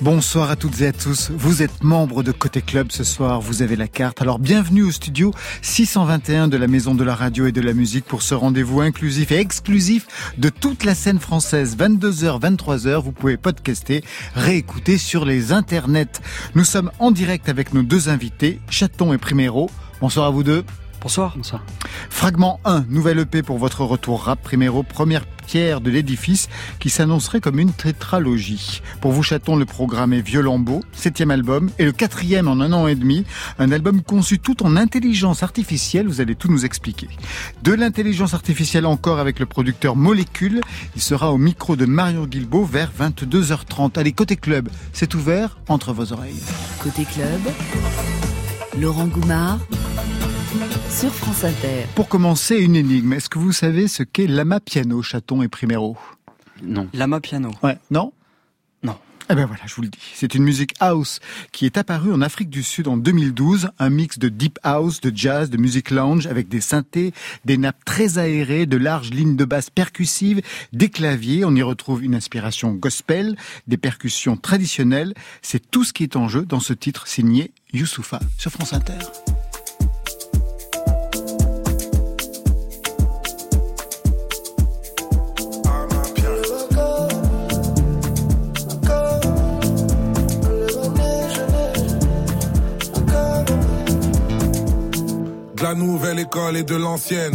Bonsoir à toutes et à tous. Vous êtes membre de Côté Club ce soir. Vous avez la carte. Alors bienvenue au studio 621 de la Maison de la Radio et de la Musique pour ce rendez-vous inclusif et exclusif de toute la scène française. 22h, 23h. Vous pouvez podcaster, réécouter sur les internets. Nous sommes en direct avec nos deux invités, Chaton et Primero. Bonsoir à vous deux. Bonsoir. Bonsoir. Fragment 1, nouvelle EP pour votre retour rap Primero, première pierre de l'édifice qui s'annoncerait comme une tétralogie. Pour vous Chaton, le programme est Violent Beau, septième album, et le quatrième en un an et demi, un album conçu tout en intelligence artificielle, vous allez tout nous expliquer. De l'intelligence artificielle encore avec le producteur Molécule, il sera au micro de Mario Guilbault vers 22h30. Allez, côté club, c'est ouvert entre vos oreilles. Côté club, Laurent Goumard sur France Inter. Pour commencer, une énigme. Est-ce que vous savez ce qu'est Lama Piano, Chaton et Primero? Non. Lama Piano Ouais, non? Non. Eh ben voilà, je vous le dis. C'est une musique house qui est apparue en Afrique du Sud en 2012, un mix de deep house, de jazz, de musique lounge avec des synthés, des nappes très aérées, de larges lignes de basse percussives, des claviers. On y retrouve une inspiration gospel, des percussions traditionnelles. C'est tout ce qui est en jeu dans ce titre signé Youssoufa sur France Inter. Nouvelle école et de l'ancienne.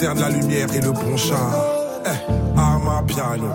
de la lumière et le bon char. Eh, à piano.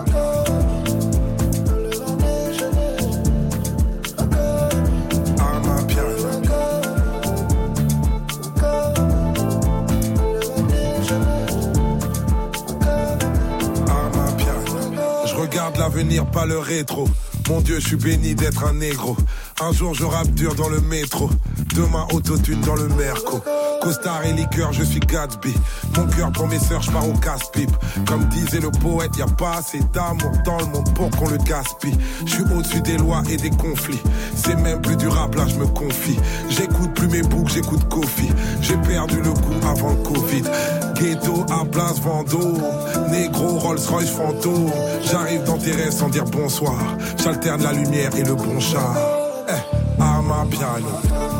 Je regarde l'avenir, pas le rétro. Mon Dieu, je suis béni d'être un négro. Un jour, je rappe dur dans le métro. Demain, autotune dans le merco. Costard et liqueur, je suis Gatsby. Mon cœur pour mes sœurs, je pars au casse-pipe. Comme disait le poète, y a pas assez d'amour dans le monde pour qu'on le gaspille. Je suis au-dessus des lois et des conflits. C'est même plus durable, là je me confie. J'écoute plus mes boucs, j'écoute Kofi. J'ai perdu le coup avant le Covid. Ghetto à place Vendôme. Négro, Rolls-Royce fantôme. J'arrive dans tes rêves sans dire bonsoir. J'alterne la lumière et le bon char. Eh, à ma piano.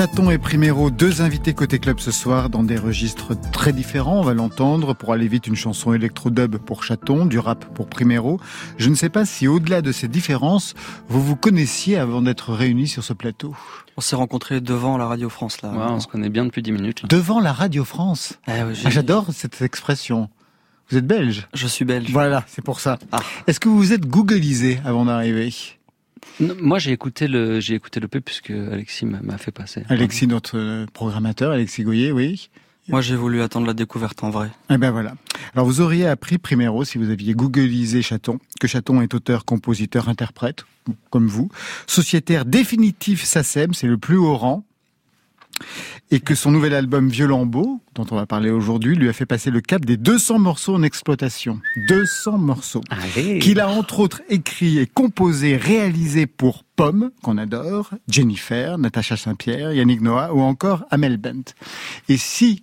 Chaton et Primero, deux invités côté club ce soir dans des registres très différents. On va l'entendre. Pour aller vite, une chanson électro-dub pour Chaton, du rap pour Primero. Je ne sais pas si au-delà de ces différences, vous vous connaissiez avant d'être réunis sur ce plateau. On s'est rencontrés devant la Radio France, là. on se connaît bien depuis dix minutes. Devant la Radio France eh ah, J'adore cette expression. Vous êtes belge? Je suis belge. Voilà, c'est pour ça. Ah. Est-ce que vous vous êtes googlisé avant d'arriver? Moi, j'ai écouté le, j'ai écouté le P puisque Alexis m'a fait passer. Alexis, notre euh, programmateur, Alexis Goyer, oui. Moi, j'ai voulu attendre la découverte en vrai. Eh ben voilà. Alors, vous auriez appris, primero, si vous aviez googlisé Chaton, que Chaton est auteur, compositeur, interprète, comme vous. Sociétaire définitif SACEM, c'est le plus haut rang. Et que son nouvel album Violent Beau, dont on va parler aujourd'hui, lui a fait passer le cap des 200 morceaux en exploitation. 200 morceaux. Qu'il a entre autres écrit et composé, réalisé pour Pomme, qu'on adore, Jennifer, Natacha Saint-Pierre, Yannick Noah ou encore Amel Bent. Et si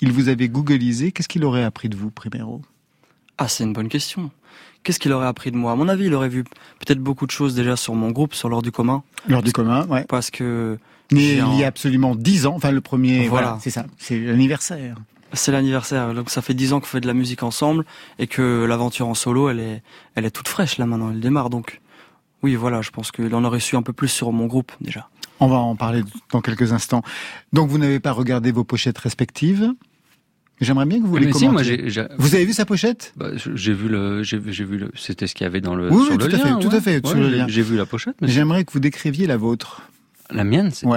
il vous avait googlisé, qu'est-ce qu'il aurait appris de vous, Primero? Ah, c'est une bonne question. Qu'est-ce qu'il aurait appris de moi? À mon avis, il aurait vu peut-être beaucoup de choses déjà sur mon groupe, sur l'heure du commun. L'heure du commun, ouais. Parce que mais il y a absolument dix ans, enfin le premier, voilà, c'est ça, c'est l'anniversaire. C'est l'anniversaire, donc ça fait dix ans qu'on fait de la musique ensemble et que l'aventure en solo, elle est, elle est toute fraîche là maintenant, elle démarre donc. Oui, voilà, je pense qu'il en aurait su un peu plus sur mon groupe déjà. On va en parler dans quelques instants. Donc vous n'avez pas regardé vos pochettes respectives J'aimerais bien que vous les commentiez. vous avez vu sa pochette? Bah, J'ai vu le, j'ai vu le, c'était ce qu'il y avait dans le. Oui, tout, à fait, tout à fait, J'ai vu la pochette. J'aimerais que vous décriviez la vôtre. La mienne, c'est de.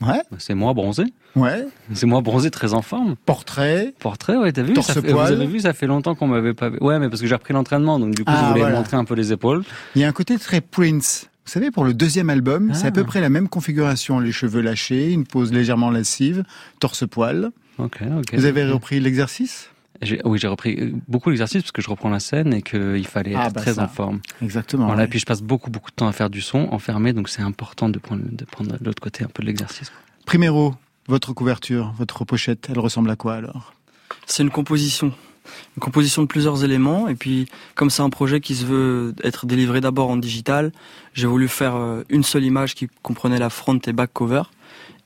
Ouais. C'est moi bronzé. Ouais. C'est moi bronzé très en forme. Portrait. Portrait, ouais, t'as vu Torse ça Vous avez vu, ça fait longtemps qu'on m'avait pas vu. Ouais, mais parce que j'ai repris l'entraînement, donc du coup, je ah, voulais montrer un peu les épaules. Il y a un côté très Prince. Vous savez, pour le deuxième album, c'est à peu ah. près la même configuration. Les cheveux lâchés, une pose légèrement lascive, torse-poil. Ok, ok. Vous avez repris l'exercice? Oui, j'ai repris beaucoup l'exercice parce que je reprends la scène et qu'il fallait ah, être bah très en forme. Exactement. Voilà, Et puis je passe beaucoup beaucoup de temps à faire du son enfermé, donc c'est important de prendre de prendre l'autre côté un peu de l'exercice. Primero, votre couverture, votre pochette, elle ressemble à quoi alors? C'est une composition. Une composition de plusieurs éléments et puis comme c'est un projet qui se veut être délivré d'abord en digital, j'ai voulu faire euh, une seule image qui comprenait la front et back cover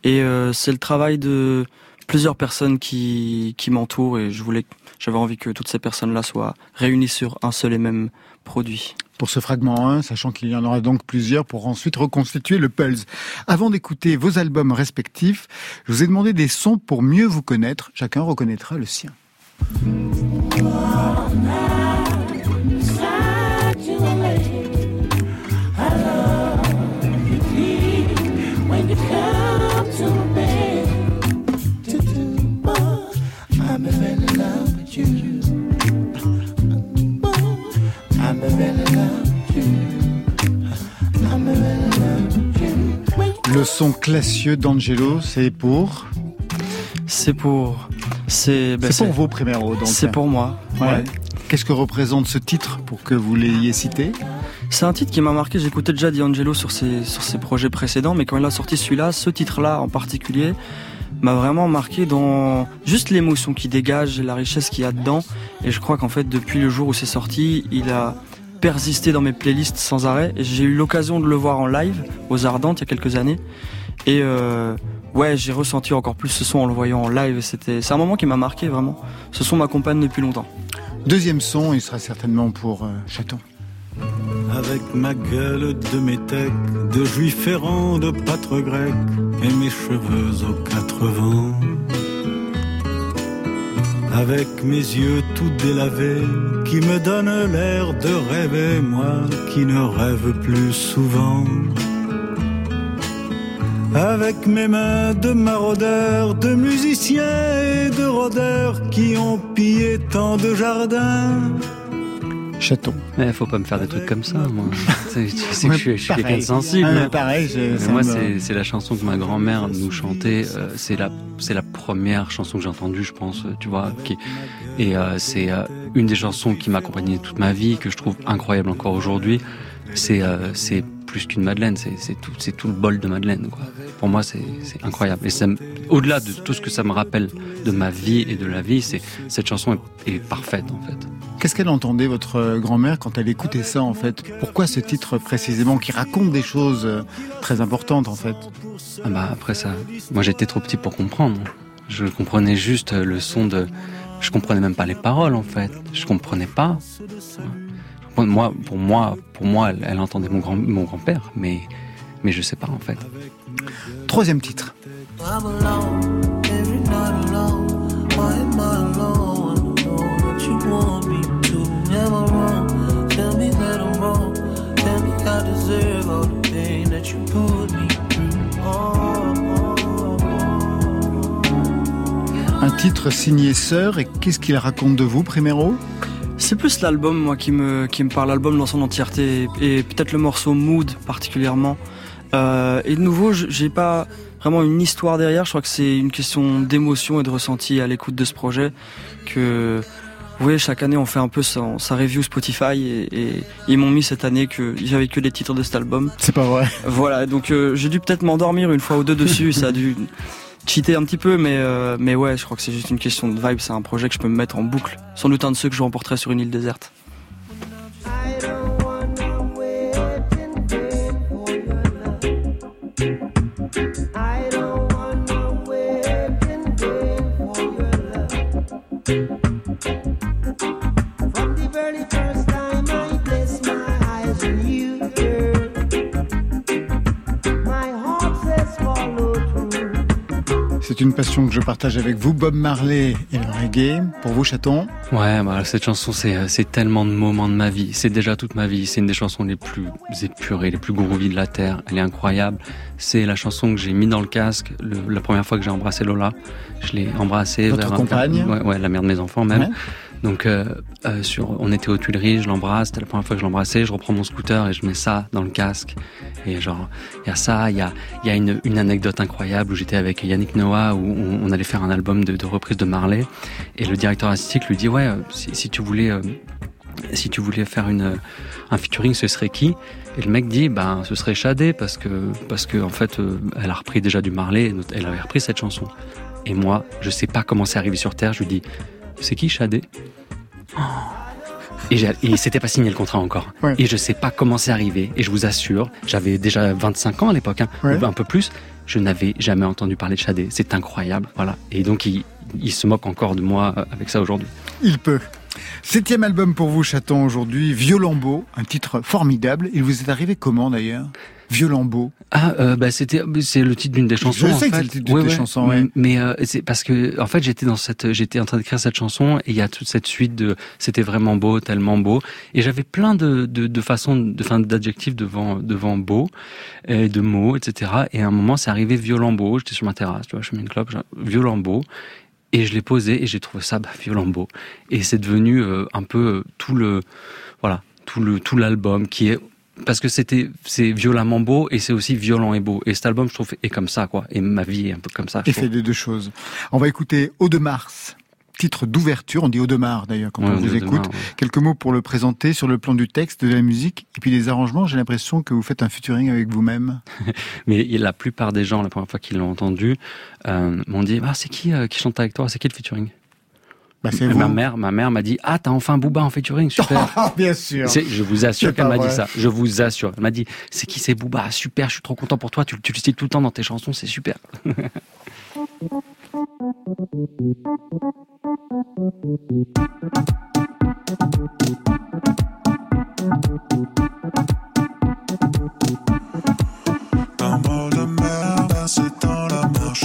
et euh, c'est le travail de plusieurs personnes qui, m'entourent et je voulais, j'avais envie que toutes ces personnes-là soient réunies sur un seul et même produit. Pour ce fragment 1, sachant qu'il y en aura donc plusieurs pour ensuite reconstituer le Pulse. Avant d'écouter vos albums respectifs, je vous ai demandé des sons pour mieux vous connaître. Chacun reconnaîtra le sien. Le son classieux d'Angelo, c'est pour C'est pour. C'est ben pour vos Primero, donc. C'est pour moi. Ouais. Qu'est-ce que représente ce titre pour que vous l'ayez cité? C'est un titre qui m'a marqué. J'écoutais déjà D'Angelo sur ses, sur ses projets précédents, mais quand il a sorti celui-là, ce titre-là en particulier, m'a vraiment marqué dans juste l'émotion qui dégage, la richesse qu'il y a dedans. Et je crois qu'en fait, depuis le jour où c'est sorti, il a persisté dans mes playlists sans arrêt. Et j'ai eu l'occasion de le voir en live aux Ardentes il y a quelques années. Et euh, ouais, j'ai ressenti encore plus ce son en le voyant en live. C'était, c'est un moment qui m'a marqué vraiment. Ce son m'accompagne depuis longtemps. Deuxième son, il sera certainement pour euh, Chaton. Avec ma gueule de métèque, de juif errant, de pâtre grec, et mes cheveux aux quatre vents. Avec mes yeux tout délavés, qui me donnent l'air de rêver, moi qui ne rêve plus souvent. Avec mes mains de maraudeurs, de musiciens et de rôdeurs qui ont pillé tant de jardins Chaton. Mais faut pas me faire des trucs comme ça, moi. tu sais que je suis, quelqu'un de sensible. Ah, pareil, moi, c'est la chanson que ma grand-mère nous chantait. Euh, c'est la, la première chanson que j'ai entendue, je pense, tu vois. Qui, et euh, c'est euh, une des chansons qui m'a accompagné toute ma vie, que je trouve incroyable encore aujourd'hui. C'est, c'est plus qu'une Madeleine, c'est tout, tout le bol de Madeleine. Quoi. Pour moi, c'est incroyable. Et au-delà de tout ce que ça me rappelle de ma vie et de la vie, c'est cette chanson est, parfaite en fait. Qu'est-ce qu'elle entendait votre grand-mère quand elle écoutait ça en fait? Pourquoi ce titre précisément qui raconte des choses euh, très importantes en fait? Ah bah après ça, moi j'étais trop petit pour comprendre. Je comprenais juste le son de, je comprenais même pas les paroles en fait. Je comprenais pas. Moi, pour moi, pour moi, elle, entendait mon grand, mon grand-père, mais, mais je sais pas en fait. Troisième titre. Titre signé Sœur, et qu'est-ce qu'il raconte de vous, Primero? C'est plus l'album moi qui me qui me parle l'album dans son entièreté et, peut-être le morceau Mood particulièrement Euh, et de nouveau, j'ai pas vraiment une histoire derrière. Je crois que c'est une question d'émotion et de ressenti à l'écoute de ce projet. Que vous voyez, chaque année, on fait un peu sa, sa review Spotify et, ils m'ont mis cette année que j'avais que les titres de cet album. C'est pas vrai. Voilà, donc euh, j'ai dû peut-être m'endormir une fois ou deux dessus. ça a dû cheater un petit peu, mais euh, mais ouais, je crois que c'est juste une question de vibe. C'est un projet que je peux me mettre en boucle. Sans doute un de ceux que je remporterai sur une île déserte. Une passion que je partage avec vous, Bob Marley et le reggae. Pour vous, Chaton Ouais, bah, cette chanson, c'est, c'est tellement de moments de ma vie. C'est déjà toute ma vie. C'est une des chansons les plus épurées, les plus groovy de la Terre. Elle est incroyable. C'est la chanson que j'ai mis dans le casque la première fois que j'ai embrassé Lola. Je l'ai embrassée. Votre compagne ouais, ouais, la mère de mes enfants même. Donc euh, euh, sur, on était aux Tuileries, je l'embrasse, c'était la première fois que je l'embrassais, je reprends mon scooter et je mets ça dans le casque. Et genre, il y a ça, il y a, y a une, une, anecdote incroyable où j'étais avec Yannick Noah, où on, allait faire un album de, de, reprise de Marley, et le directeur artistique lui dit ouais, euh, si, si tu voulais, euh, si tu voulais faire une, un featuring, ce serait qui? Et le mec dit ben ce serait Shadé parce que parce que en fait, euh, elle a repris déjà du Marley, elle avait repris cette chanson. Et moi, je sais pas comment c'est arrivé sur Terre, je lui dis c'est qui Shadé et, et c'était pas signé le contrat encore. Et je sais pas comment c'est arrivé. Et je vous assure, j'avais déjà 25 ans à l'époque, hein, un peu plus. Je n'avais jamais entendu parler de Shadé. C'est incroyable, voilà. Et donc il, il se moque encore de moi avec ça aujourd'hui. Il peut. Septième album pour vous, Chaton, aujourd'hui, Violambeau, un titre formidable. Il vous est arrivé comment d'ailleurs? Violambeau. Ah, euh, bah c'était c'est le titre d'une des chansons. Je sais que c'est le titre d'une des chansons. Ouais. Mais euh, c'est parce que en fait j'étais dans cette j'étais en train d'écrire cette chanson et il y a toute cette suite de c'était vraiment beau, tellement beau et j'avais plein de de, de façons de fin d'adjectifs devant devant beau et de mots etc. Et à un moment c'est arrivé Violambeau. J'étais sur ma terrasse, tu vois, je mets une clope, Violambeau et je l'ai posé et j'ai trouvé ça bah, violent beau. Et c'est devenu euh, un peu euh, tout le voilà tout le tout l'album qui est parce que c'était c'est violemment beau et c'est aussi violent et beau. Et cet album je trouve est comme ça quoi. Et ma vie est un peu comme ça. Et fait des deux choses. On va écouter Eau de Mars titre d'ouverture, on dit Audemars d'ailleurs quand on vous écoute. Quelques mots pour le présenter sur le plan du texte, de la musique et puis des arrangements. J'ai l'impression que vous faites un featuring avec vous-même. Mais la plupart des gens, la première fois qu'ils l'ont entendu, euh, m'ont dit ah c'est qui euh, qui chante avec toi, c'est qui le featuring? Bah. Ma mère, ma mère m'a dit ah t'as enfin Booba en featuring super. Bien sûr. Je vous assure qu'elle m'a dit ça. Je vous assure. Elle m'a dit c'est qui c'est Booba? Super. Je suis trop content pour toi. Tu, tu le cites tout le temps dans tes chansons. C'est super. Un mot de merde, c'est dans la marche,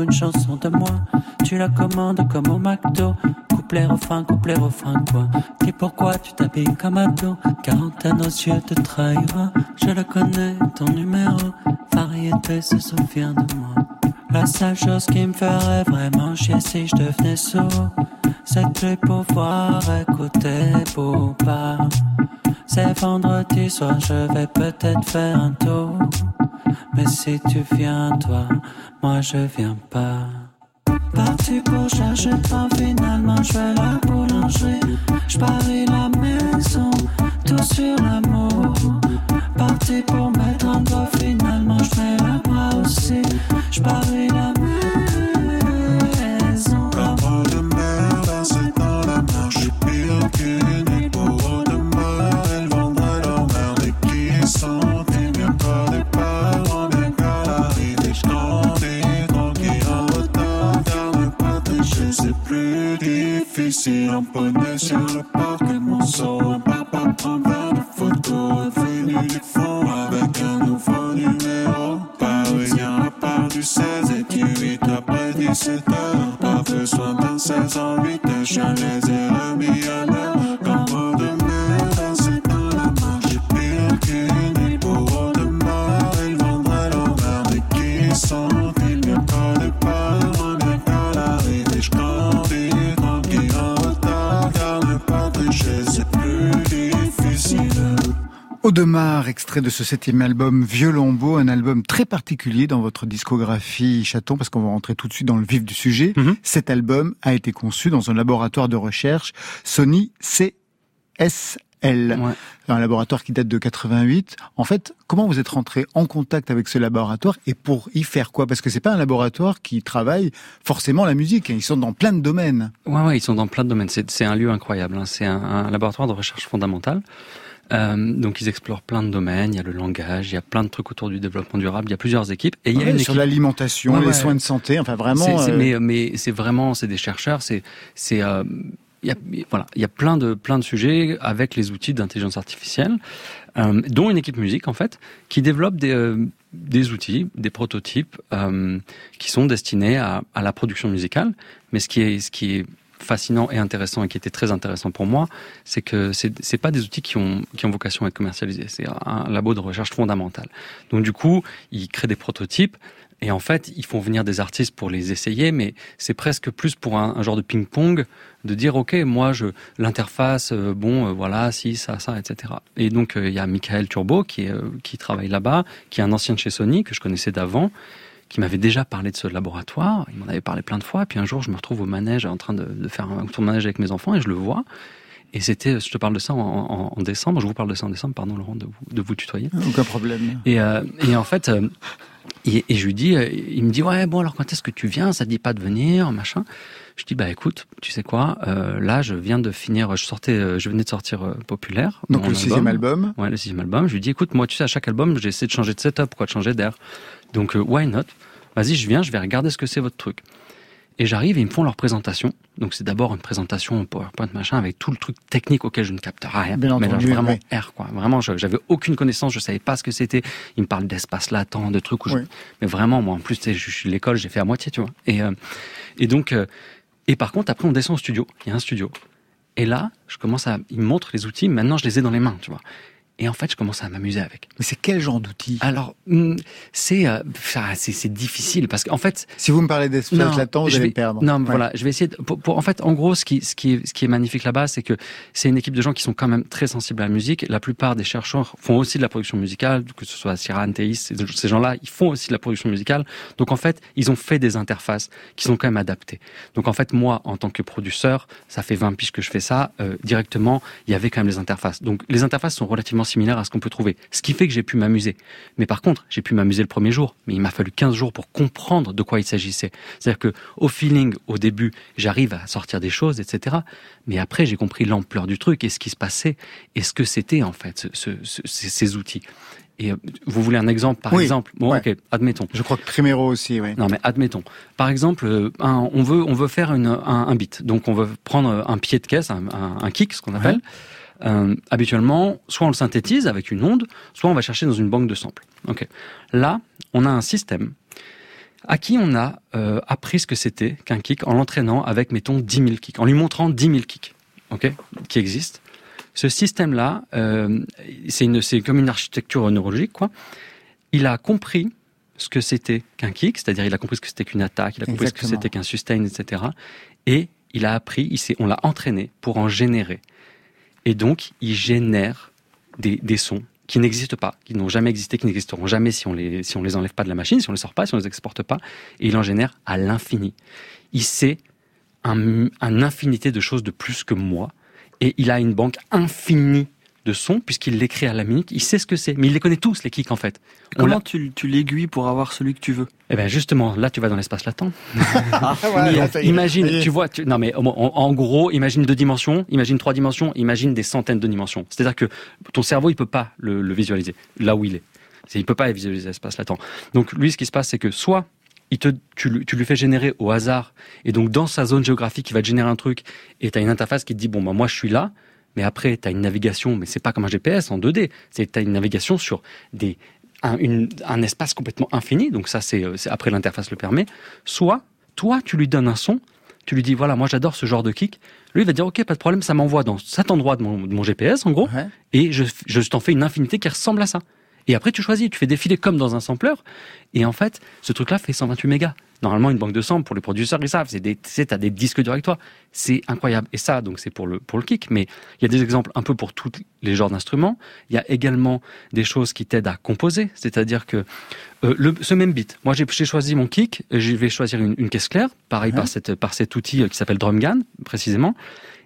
une chanson de moi. Tu la commandes comme au McDo. Couplet, refrain, couplet, refrain, quoi. Dis pourquoi tu t'habilles comme ado. Quarantaine nos yeux te trahira. Je le connais, ton numéro. Variété se souvient de moi. La seule chose qui me ferait vraiment chier si je devenais sourd, c'est de pouvoir écouter pour pas. C'est vendredi soir, je vais peut-être faire un tour. Mais si tu viens, toi, moi je viens pas. Parti pour chercher pas, finalement je vais la boulangerie. Je parie la maison, tout sur l'amour. Parti pour mettre un doigt, finalement je mets la bras aussi. Je la maison. Poney sur le parquet, mon son. Un papa prend plein de photos, venu du fond avec un nouveau numéro. Parisien à part du 16 et du 8 après 17 heures. Pas besoin d'un 16 en 8 heures, je les ai remis à l'heure. De Audemars, extrait de ce septième album Violon-Beau, un album très particulier dans votre discographie Chaton, parce qu'on va rentrer tout de suite dans le vif du sujet. Mhm. Cet album a été conçu dans un laboratoire de recherche Sony CSL, Ouais. un laboratoire qui date de 88. En fait, comment vous êtes rentré en contact avec ce laboratoire et pour y faire quoi? Parce que c'est pas un laboratoire qui travaille forcément la musique, hein. ils sont dans plein de domaines. Ouais, ouais, ils sont dans plein de domaines. C'est, c'est un lieu incroyable. hein. C'est un, un laboratoire de recherche fondamentale. Euh, donc ils explorent plein de domaines. Il y a le langage, il y a plein de trucs autour du développement durable. Il y a plusieurs équipes et il y a Ouais, une sur équipe. l'alimentation, Ouais, les ouais. soins de santé, enfin vraiment. C'est- euh, mais, mais c'est vraiment, c'est des chercheurs. C'est, c'est, euh, il y a, voilà, il y a plein de plein de sujets avec les outils d'intelligence artificielle, dont une équipe musique en fait, qui développe des des outils, des prototypes euh, qui sont destinés à, à la production musicale. Mais ce qui est ce qui est fascinant et intéressant et qui était très intéressant pour moi, c'est que c'est c'est pas des outils qui ont qui ont vocation à être commercialisés. C'est un labo de recherche fondamentale. Donc du coup, ils créent des prototypes et en fait, ils font venir des artistes pour les essayer, mais c'est presque plus pour un, genre de ping-pong de dire ok, moi je l'interface, euh, bon euh, voilà, si ça ça, etc. Et donc euh, il y a Michael Turbo qui qui travaille là-bas, qui est un ancien de chez Sony que je connaissais d'avant qui m'avait déjà parlé de ce laboratoire. Il m'en avait parlé plein de fois. Puis un jour, je me retrouve au manège en train de, de faire un tour de manège avec mes enfants et je le vois. Et c'était, je te parle de ça en, en- en décembre, je vous parle de ça en décembre, pardon Laurent, de vous, de vous tutoyer. Aucun problème. Et, euh, et en fait, euh, et, et je lui dis, euh, il me dit, ouais, bon, alors quand est-ce que tu viens? Ça te dit pas de venir, machin. Je dis, bah écoute, tu sais quoi euh, Là, je viens de finir, je sortais, euh, je venais de sortir Populaire. Donc le sixième album. Ouais, le sixième album. Je lui dis, écoute, moi, tu sais, à chaque album, j'essaie de changer de setup, quoi, de changer d'air. Donc, euh, why not? Vas-y, je viens, je vais regarder ce que c'est votre truc. Et j'arrive et ils me font leur présentation. Donc c'est d'abord une présentation en PowerPoint machin avec tout le truc technique auquel je ne capte rien. Bien mais entendu, vraiment oui. R quoi. Vraiment, j'avais aucune connaissance, je savais pas ce que c'était. Ils me parlent d'espace latent, de trucs où je- Oui. mais vraiment moi en plus je suis de l'école, j'ai fait à moitié, tu vois. Et euh, et donc euh, et par contre après on descend au studio, il y a un studio. Et là, je commence à ils me montrent les outils, maintenant je les ai dans les mains, tu vois. Et en fait, je commence à m'amuser avec. Mais c'est quel genre d'outil Alors, hum, c'est euh, c'est difficile parce qu'en fait, Si vous me parlez d'espace latent, je vais- me perdre. Non, mais Ouais. voilà, je vais essayer. De, pour, pour- en fait, en gros, ce qui, ce qui est, ce qui est magnifique là-bas, c'est que c'est une équipe de gens qui sont quand même très sensibles à la musique. La plupart des chercheurs font aussi de la production musicale, que ce soit Théis, ces, ces gens-là, ils font aussi de la production musicale. Donc en fait, ils ont fait des interfaces qui sont quand même adaptées. Donc en fait, moi, en tant que producteur, ça fait 20 piges que je fais ça. euh, directement, il y avait quand même les interfaces. Donc les interfaces sont relativement similaires à ce qu'on peut trouver, ce qui fait que j'ai pu m'amuser. Mais par contre, j'ai pu m'amuser le premier jour, mais il m'a fallu 15 jours pour comprendre de quoi il s'agissait. C'est-à-dire que au feeling, au début, j'arrive à sortir des choses, etc. Mais après, j'ai compris l'ampleur du truc et ce qui se passait et ce que c'était en fait, ce- ce- ce- ces, outils. Et euh, vous voulez un exemple, par Oui, exemple? Bon, ouais. ok, admettons. Je crois que Primero aussi, oui. Non, mais admettons. Par exemple, euh, un- on veut on veut faire une, un, un beat. Donc on veut prendre un pied de caisse, un, un- un kick, ce qu'on appelle. Euh, habituellement, soit on le synthétise avec une onde, soit on va chercher dans une banque de samples. Là, on a un système à qui on a euh, appris ce que c'était qu'un kick en l'entraînant avec, mettons, 10 000 kicks, en lui montrant 10 000 kicks, qui existent. Ce système-là, euh, c'est comme une architecture neurologique, quoi. Il a compris ce que c'était qu'un kick, c'est-à-dire il a compris ce que c'était qu'une attaque, il a compris ce que c'était qu'un sustain, etc. Et il a appris, il on l'a entraîné pour en générer. Et donc, il génère des, sons qui n'existent pas, qui n'ont jamais existé, qui n'existeront jamais si on les si on les enlève pas de la machine, si on les sort pas, si on les exporte pas. Et il en génère à l'infini. Il sait un infinité de choses de plus que moi. Et il a une banque infinie de sons puisqu'il crée à la minute. Il sait ce que c'est, mais il les connaît tous les kicks en fait. On Comment tu, tu l'aiguilles pour avoir celui que tu veux? Eh ben justement, là tu vas dans l'espace latent. Ah, est, imagine, est. tu vois, tu- non mais en, gros, imagine deux dimensions, imagine trois dimensions, imagine des centaines de dimensions. C'est-à-dire que ton cerveau, il peut pas le, le visualiser là où il est. C'est- Il peut pas visualiser l'espace latent. Donc lui, ce qui se passe, c'est que soit il te, tu, lui- tu lui fais générer au hasard. Et donc, dans sa zone géographique, il va te générer un truc. Et tu as une interface qui te dit, bon, bah, moi, je suis là. Mais après, tu as une navigation, mais c'est pas comme un GPS en 2D. C'est tu as une navigation sur des, un, une- un espace complètement infini. Donc, ça, c'est euh, c'est après l'interface le permet. Soit, toi, tu lui donnes un son. Tu lui dis, voilà, moi, j'adore ce genre de kick. Lui, il va dire, OK, pas de problème, ça m'envoie dans cet endroit de mon, de mon GPS, en gros Ouais. et je, je t'en fais une infinité qui ressemble à ça. Et après, tu choisis, tu fais défiler comme dans un sampler. Et en fait, ce truc-là fait 128 mégas. Normalement, une banque de samples, pour les producteurs, ils savent, c'est des, t'as des disques durs avec toi. C'est incroyable. Et ça, donc, c'est pour le, pour le kick. Mais il y a des exemples un peu pour tous les genres d'instruments. Il y a également des choses qui t'aident à composer. C'est-à-dire que, euh, le, ce même beat. Moi, j'ai choisi mon kick. Je vais choisir une, une caisse claire. Pareil, par, cette, par cet outil euh, qui s'appelle DrumGan, précisément.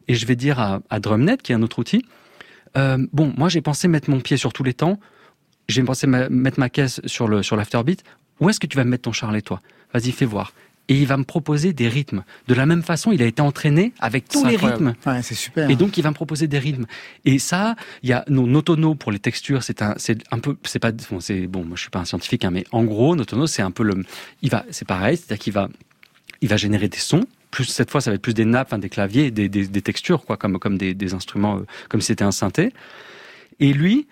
Et je vais dire à, à DrumNet, qui est un autre outil, euh, bon, moi j'ai pensé mettre mon pied sur tous les temps. J'ai pensé ma- mettre ma caisse sur le sur l'afterbeat. Où est-ce que tu vas mettre ton charlet toi? Vas-y, fais voir. Et il va me proposer des rythmes. De la même façon, il a été entraîné avec tous les incroyable. rythmes. Ouais, c'est super. Et donc, il va me proposer des rythmes. Et ça, il y a nos Notono pour les textures. C'est un, c'est un peu, c'est pas, bon, c'est bon. Moi, je suis pas un scientifique, hein, mais en gros, Notono, c'est un peu le, il va, c'est pareil, c'est-à-dire qu'il va, il va générer des sons. Plus cette fois, ça va être plus des nappes, des claviers, des, des, des textures, quoi, comme comme des, des instruments, euh, comme si c'était un synthé. Et lui,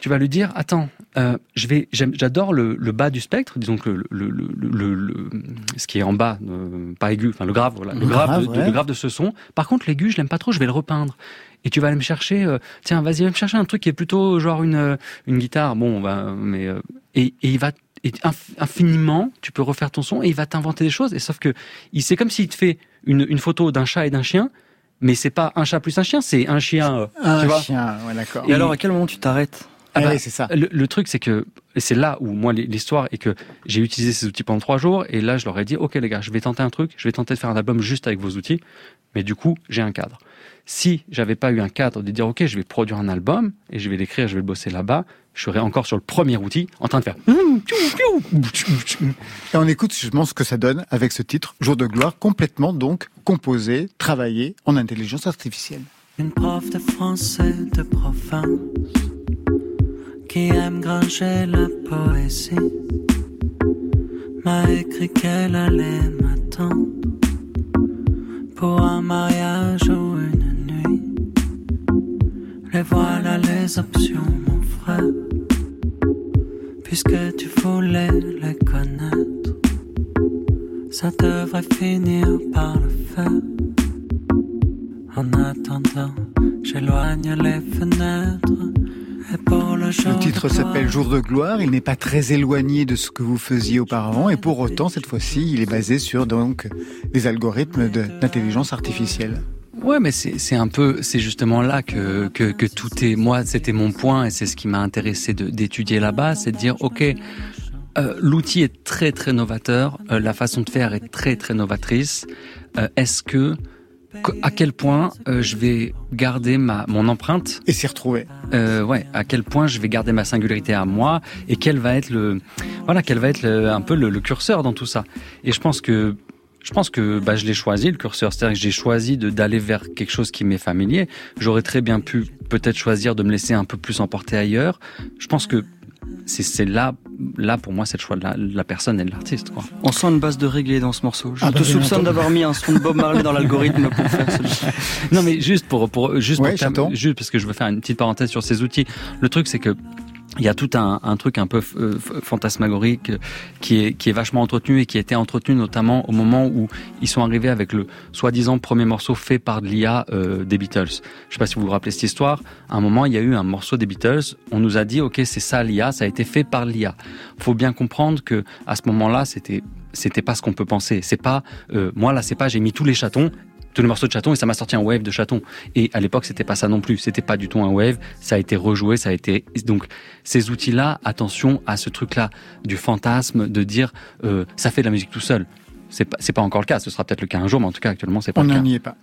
tu vas lui dire, attends, euh, je vais, j'aime- j'adore le, le bas du spectre, disons que le, le, le, le- le- ce qui est en bas, euh, pas aigu, enfin le grave, voilà, le grave, grave, de, ouais. le grave de ce son. Par contre, l'aigu, je l'aime pas trop, je vais le repeindre. Et tu vas aller me chercher, euh, tiens, vas-y, va me chercher un truc qui est plutôt genre une une guitare, bon, on va, mais euh, et, et il va et infiniment, tu peux refaire ton son et il va t'inventer des choses. Et sauf que il c'est comme s'il te fait une, une photo d'un chat et d'un chien, mais c'est pas un chat plus un chien, c'est un chien. euh, un tu vois chien, ouais, d'accord. Et alors, à quel moment tu t'arrêtes? Ah Eh bah, oui, c'est ça. le, le truc, c'est que c'est là où moi l'histoire est que j'ai utilisé ces outils pendant trois jours et là je leur ai dit ok les gars, je vais tenter un truc, je vais tenter de faire un album juste avec vos outils, mais du coup j'ai un cadre. Si j'avais pas eu un cadre de dire ok je vais produire un album et je vais l'écrire, je vais le bosser là-bas, je serais encore sur le premier outil en train de faire. Et on écoute justement ce que ça donne avec ce titre, Jour de gloire, complètement donc composé, travaillé en intelligence artificielle. Une prof de français de province qui aime granger la poésie m'a écrit qu'elle allait m'attendre pour un mariage ou une nuit. Les voilà les options, mon frère, puisque tu voulais les connaître. Ça devrait finir par le faire. En attendant, j'éloigne les fenêtres. Le titre de s'appelle gloire, Jour de gloire. Il n'est pas très éloigné de ce que vous faisiez auparavant, et pour autant, cette fois-ci, il est basé sur donc des algorithmes de- d'intelligence artificielle. Ouais, mais c'est un peu, c'est justement là que, que, que tout est. Moi, c'était mon point et c'est ce qui m'a intéressé d'étudier là-bas, c'est de dire, ok, euh, l'outil est très très novateur, euh, la façon de faire est très très novatrice. Euh, Est-ce que, que- à quel point euh, je vais garder ma mon empreinte Et s'y retrouver. euh, ouais, à quel point je vais garder ma singularité à moi et quel va être le, voilà, quel va être le- un peu le, le curseur dans tout ça. Et je pense que, je pense que bah, je l'ai choisi le curseur, c'est-à-dire que j'ai choisi de d'aller vers quelque chose qui m'est familier. J'aurais très bien pu peut-être choisir de me laisser un peu plus emporter ailleurs. Je pense que c'est là, là pour moi, c'est le choix de la, personne et de l'artiste. On sent une base de reggae dans ce morceau. Je Ah bah, te bien soupçonne d'avoir mis un son de Bob Marley dans l'algorithme pour faire celui Non, mais juste pour, pour juste, Ouais, pour juste parce que je veux faire une petite parenthèse sur ces outils. Le truc, c'est que il y a tout un, truc un peu euh, fantasmagorique euh, qui est vachement entretenu et qui été entretenu notamment au moment où ils sont arrivés avec le soi-disant premier morceau fait par l'IA euh, des Beatles. Je sais pas si vous vous rappelez cette histoire. À un moment, il y a eu un morceau des Beatles. On nous a dit, ok, c'est ça l'IA, ça a été fait par l'IA. Faut bien comprendre que à ce moment-là, c'était c'était pas ce qu'on peut penser. C'est pas moi là, c'est pas j'ai mis tous les chatons tous les morceaux de chatons et ça m'a sorti un wave de chatons. Et à l'époque, c'était pas ça non plus. C'était pas du tout un wave. Ça a été rejoué, ça a été donc ces outils-là. Attention à ce truc-là du fantasme de dire euh, ça fait de la musique tout seul. C'est pas c'est pas encore le cas. Ce sera peut-être le cas un jour, mais en tout cas actuellement c'est pas On le cas. n'en y est pas.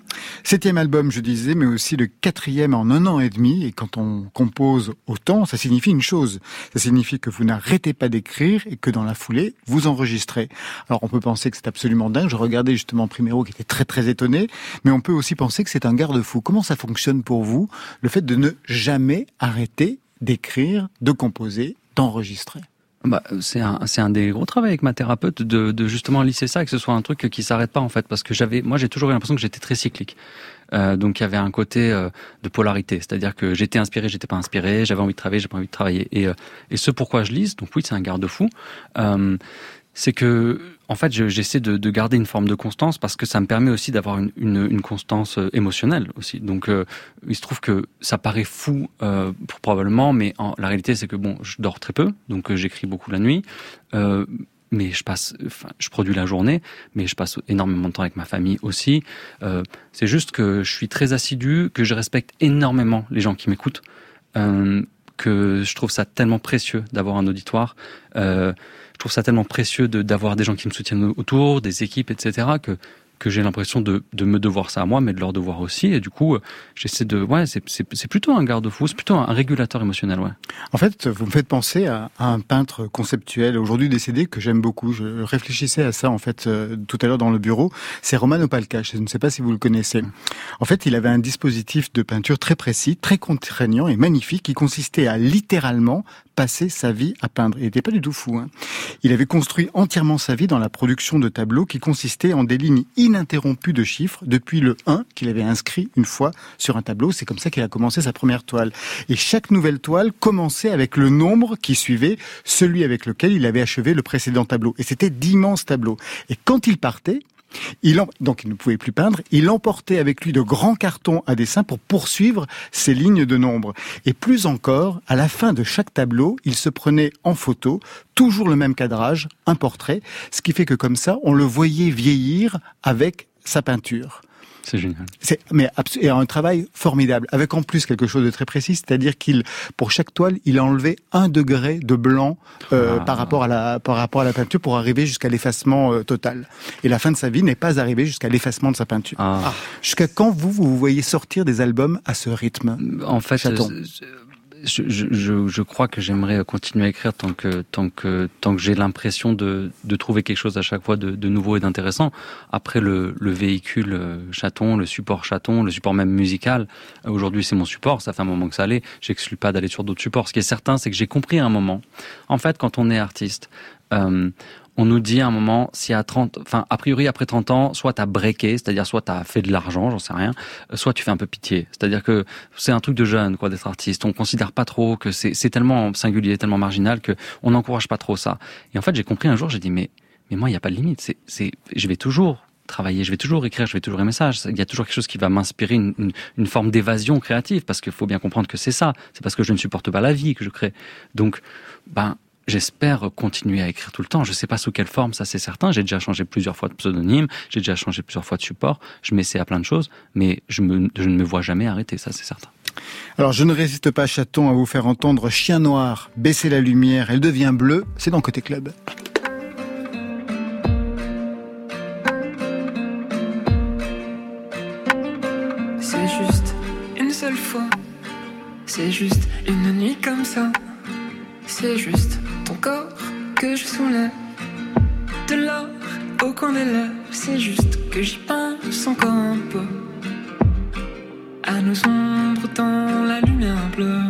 Septième album, je disais, mais aussi le quatrième en un an et demi. Et quand on compose autant, ça signifie une chose. Ça signifie que vous n'arrêtez pas d'écrire et que dans la foulée, vous enregistrez. Alors on peut penser que c'est absolument dingue. Je regardais justement Primero qui était très très étonné. Mais on peut aussi penser que c'est un garde-fou. Comment ça fonctionne pour vous, le fait de ne jamais arrêter d'écrire, de composer, d'enregistrer? Bah, c'est un, c'est un des gros travaux avec ma thérapeute de, de justement lisser ça, et que ce soit un truc qui s'arrête pas en fait, parce que j'avais, moi j'ai toujours eu l'impression que j'étais très cyclique. Euh, donc il y avait un côté euh, de polarité, c'est-à-dire que j'étais inspiré, j'étais pas inspiré, j'avais envie de travailler, j'ai pas envie de travailler. Et, euh, et ce pourquoi je lise, donc oui c'est un garde-fou, euh, c'est que en fait je- j'essaie de, de garder une forme de constance parce que ça me permet aussi d'avoir une, constance euh, émotionnelle aussi. Donc euh, il se trouve que ça paraît fou euh, probablement, mais en, la réalité c'est que bon je dors très peu, donc j'écris beaucoup la nuit. Mais je passe, je produis la journée, mais je passe énormément de temps avec ma famille aussi. C'est juste que je suis très assidu, que je respecte énormément les gens qui m'écoutent, que je trouve ça tellement précieux d'avoir un auditoire. Euh, je trouve ça tellement précieux de- d'avoir des gens qui me soutiennent autour, des équipes, etc. que que j'ai l'impression de, de me devoir ça à moi, mais de leur devoir aussi. Et du coup, euh, j'essaie de, ouais, c'est plutôt un garde-fou, c'est plutôt un régulateur émotionnel, ouais. En fait, vous me faites penser à, à un peintre conceptuel aujourd'hui décédé que j'aime beaucoup. Je réfléchissais à ça en fait euh, tout à l'heure dans le bureau. C'est Roman Opalka. Je ne sais pas si vous le connaissez. En fait, il avait un dispositif de peinture très précis, très contraignant et magnifique, qui consistait à littéralement passer sa vie à peindre. Il n'était pas du tout fou. Hein. Il avait construit entièrement sa vie dans la production de tableaux qui consistaient en des lignes ininterrompues de chiffres depuis le 1 qu'il avait inscrit une fois sur un tableau. C'est comme ça qu'il a commencé sa première toile. Et chaque nouvelle toile commençait avec le nombre qui suivait celui avec lequel il avait achevé le précédent tableau. Et c'était d'immenses tableaux. Et quand il partait, il en- donc il ne pouvait plus peindre, il emportait avec lui de grands cartons à dessin pour poursuivre ces lignes de nombres. Et plus encore, à la fin de chaque tableau, il se prenait en photo, toujours le même cadrage, un portrait, ce qui fait que comme ça, on le voyait vieillir avec sa peinture. C'est génial. C'est mais et un travail formidable, avec en plus quelque chose de très précis, c'est-à-dire qu'il, pour chaque toile, il a enlevé un degré de blanc euh, Ah. par rapport à la par rapport à la peinture pour arriver jusqu'à l'effacement euh, total. Et la fin de sa vie n'est pas arrivée jusqu'à l'effacement de sa peinture. Ah. Jusqu'à quand vous vous voyez sortir des albums à ce rythme En fait, euh, je, je, crois que j'aimerais continuer à écrire tant que tant que tant que j'ai l'impression de, de trouver quelque chose à chaque fois de, de nouveau et d'intéressant. Après le, le véhicule euh, chaton, le support chaton, le support même musical. euh, Aujourd'hui, c'est mon support. Ça fait un moment que ça allait. J'exclus pas d'aller sur d'autres supports. Ce qui est certain, c'est que j'ai compris à un moment. En fait, quand on est artiste. Euh, on nous dit à un moment, si à 30, enfin, a priori, après 30 ans, soit t'as breaké, c'est-à-dire soit t'as fait de l'argent, j'en sais rien, euh, soit tu fais un peu pitié. C'est-à-dire que c'est un truc de jeune, quoi, d'être artiste. On considère pas trop que c'est, tellement singulier, tellement marginal que on n'encourage pas trop ça. Et en fait, j'ai compris un jour, j'ai dit, mais, mais moi, il n'y a pas de limite. C'est, c'est, je vais toujours travailler, je vais toujours écrire, je vais toujours aimer ça. Il y a toujours quelque chose qui va m'inspirer une, une, une forme d'évasion créative parce qu'il faut bien comprendre que c'est ça. C'est parce que je ne supporte pas la vie que je crée. Donc, ben, J'espère continuer à écrire tout le temps. Je sais pas sous quelle forme, ça c'est certain. J'ai déjà changé plusieurs fois de pseudonyme, j'ai déjà changé plusieurs fois de support. Je m'essaie à plein de choses, mais je, me, je ne me vois jamais arrêter, ça c'est certain. Alors je ne résiste pas, chaton, à vous faire entendre Chien Noir, baisser la lumière, elle devient bleue, c'est dans Côté Club. C'est juste une seule fois. C'est juste une nuit comme ça. C'est juste ton corps que je soulève. De l'or au coin des lèvres. C'est juste que j'y pense encore un peu. À nos ombres dans la lumière bleue.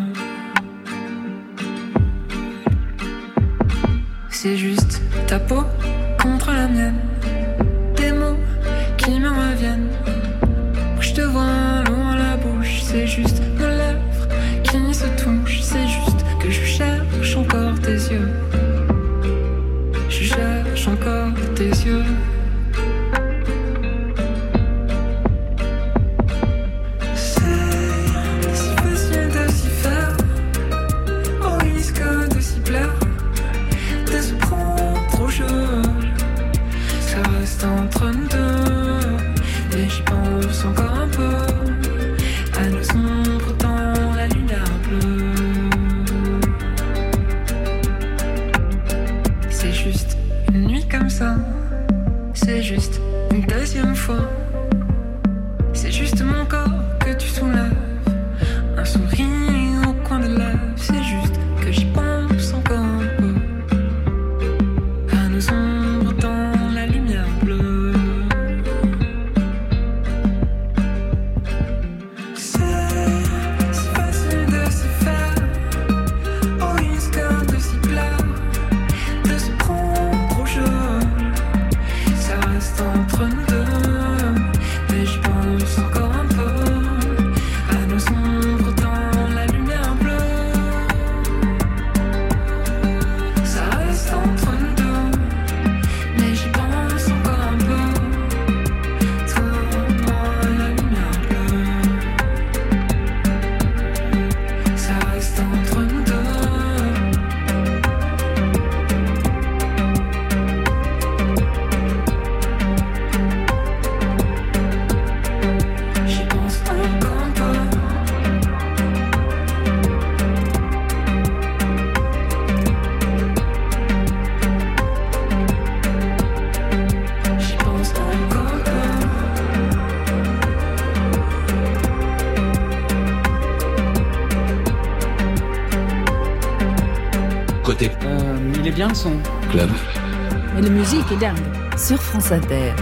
C'est juste ta peau contre la mienne. Des mots qui me reviennent. Je te vois loin la bouche, c'est juste nos lèvres qui se touchent, tes yeux. Côté. Euh, il est bien le son. Club. Mais la musique est dingue. Sur France Inter.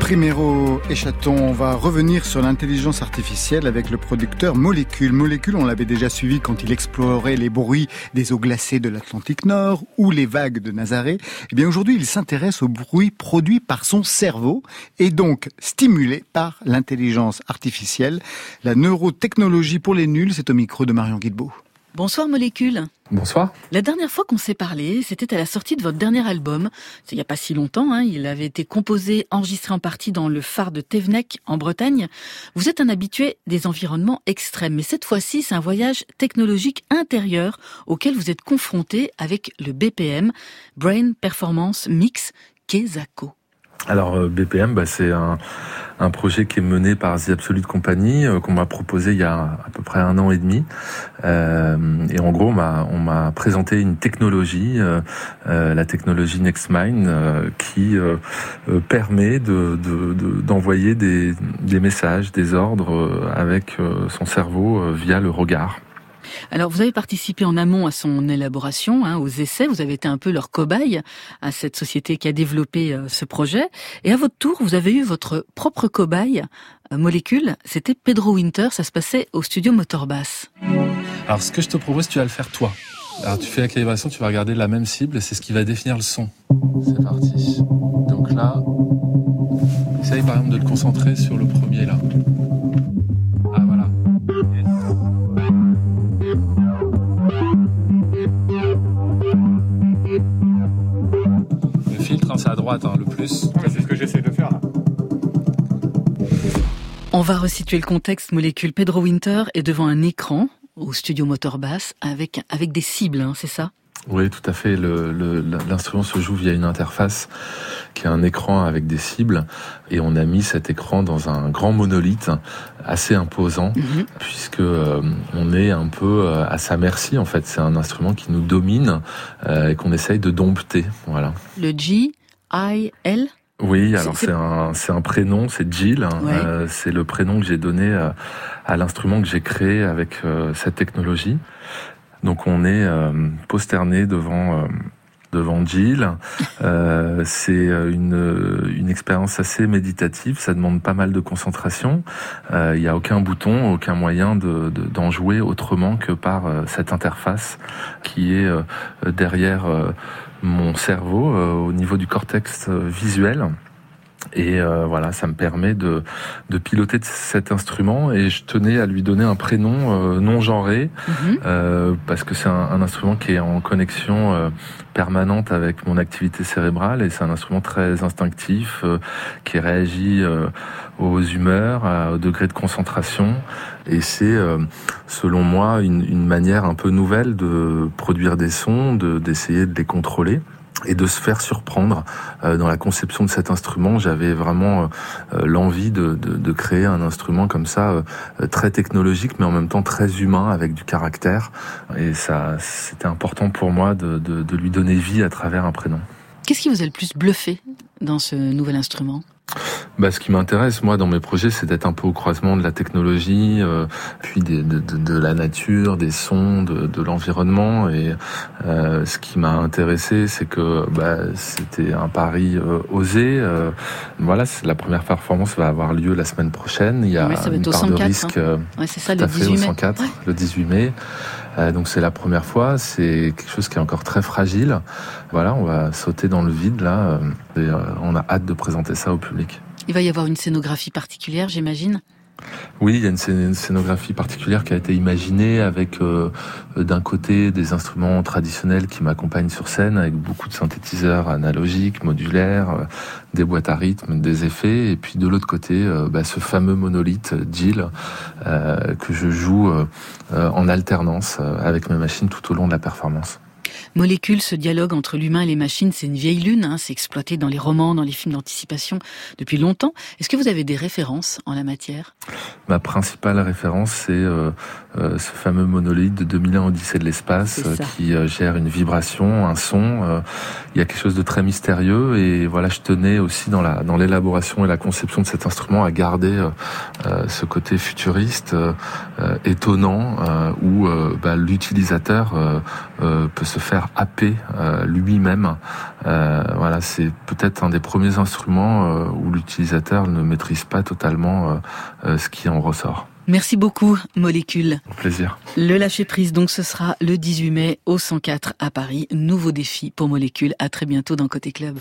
Primero et Chaton, on va revenir sur l'intelligence artificielle avec le producteur Molécule. Molécule, on l'avait déjà suivi quand il explorait les bruits des eaux glacées de l'Atlantique Nord ou les vagues de Nazaré. Eh bien, aujourd'hui, il s'intéresse aux bruits produits par son cerveau et donc stimulés par l'intelligence artificielle. La neurotechnologie pour les nuls, c'est au micro de Marion Guilbeault. Bonsoir Molécule. Bonsoir. La dernière fois qu'on s'est parlé, c'était à la sortie de votre dernier album. C'est il n'y a pas si longtemps. Hein. Il avait été composé, enregistré en partie dans le phare de Thévenec, en Bretagne. Vous êtes un habitué des environnements extrêmes, mais cette fois-ci, c'est un voyage technologique intérieur auquel vous êtes confronté avec le BPM, Brain Performance Mix Kezako. Alors euh, BPM, bah, c'est un, projet qui est mené par The Absolute Company euh, qu'on m'a proposé il y a à peu près un an et demi. Euh, et en gros, on m'a, présenté une technologie, la technologie NextMind, qui permet de, de, de, d'envoyer des, messages, des ordres avec son cerveau via le regard. Alors, vous avez participé en amont à son élaboration, hein, aux essais. Vous avez été un peu leur cobaye à cette société qui a développé euh, ce projet. Et à votre tour, vous avez eu votre propre cobaye, euh, molécule. C'était Pedro Winter. Ça se passait au studio Motorbass. Alors, ce que je te propose, tu vas le faire toi. Alors, tu fais la calibration, tu vas regarder la même cible c'est ce qui va définir le son. C'est parti. Donc là, essaye par exemple de te concentrer sur le premier là. Droite, hein, le plus. c'est ce que j'essaie de faire là. On va resituer le contexte molécule. Pedro Winter est devant un écran au studio Motor Bass avec, avec des cibles, hein, c'est ça? Oui, tout à fait. L'instrument se joue via une interface qui est un écran avec des cibles et on a mis cet écran dans un grand monolithe assez imposant mhm. puisque euh, on est un peu euh, à sa merci en fait. C'est un instrument qui nous domine euh, et qu'on essaye de dompter. Voilà. Le G I-L oui, alors c'est un, un prénom, c'est Jill. Euh, c'est le prénom que j'ai donné à, euh, à l'instrument que j'ai créé avec euh, cette technologie. Donc on est posterné devant devant Jill. c'est une, une expérience assez méditative. Ça demande pas mal de concentration. Il n'y a aucun bouton, aucun moyen de, d'en jouer autrement que par cette interface qui est derrière mon cerveau euh, au niveau du cortex euh, visuel. Et euh, voilà, ça me permet de, de piloter cet instrument et je tenais à lui donner un prénom non genré mhm. parce que c'est un, un, instrument qui est en connexion permanente avec mon activité cérébrale et c'est un instrument très instinctif qui réagit aux humeurs, au degré de concentration et c'est selon moi une, une, manière un peu nouvelle de produire des sons, d'essayer de les contrôler et de se faire surprendre euh, dans la conception de cet instrument. J'avais vraiment euh, euh, l'envie de, de, de, créer un instrument comme ça, très technologique, mais en même temps très humain, avec du caractère. Et ça, c'était important pour moi de, de lui donner vie à travers un prénom. Qu'est-ce qui vous a le plus bluffé dans ce nouvel instrument? Bah, ce qui m'intéresse, moi, dans mes projets, c'est d'être un peu au croisement de la technologie, euh, puis de, de, de, la nature, des sons, de, de l'environnement. Et euh, ce qui m'a intéressé, c'est que bah, c'était un pari euh, osé. Voilà, la première performance va avoir lieu la semaine prochaine. Il y a une part de risque. Hein. Ouais, c'est ça, le 18 mai. 104, le 18 mai. Euh, donc c'est la première fois, c'est quelque chose qui est encore très fragile. Voilà, on va sauter dans le vide là, et on a hâte de présenter ça au public. Il va y avoir une scénographie particulière, j'imagine? Oui, il y a une scénographie particulière qui a été imaginée avec euh, d'un côté des instruments traditionnels qui m'accompagnent sur scène avec beaucoup de synthétiseurs analogiques, modulaires, euh, des boîtes à rythme, des effets, et puis de l'autre côté euh, bah, ce fameux monolithe Jill que je joue en alternance avec mes machines tout au long de la performance. Molécule, ce dialogue entre l'humain et les machines, c'est une vieille lune, hein, c'est exploité dans les romans, dans les films d'anticipation depuis longtemps. Est-ce que vous avez des références en la matière? Ma principale référence, c'est euh, euh, ce fameux monolithe de 2001 Odyssée de l'espace euh, qui euh, gère une vibration, un son. Euh, il y a quelque chose de très mystérieux et voilà, je tenais aussi dans la dans l'élaboration et la conception de cet instrument à garder ce côté futuriste, étonnant, où bah, l'utilisateur peut se faire happer lui-même. voilà, c'est peut-être un des premiers instruments où l'utilisateur ne maîtrise pas totalement ce qui en ressort. Merci beaucoup, Molécule. plaisir. Le lâcher prise, donc, ce sera le 18 mai au 104 à Paris. Nouveau défi pour Molécule. À très bientôt dans Côté Club.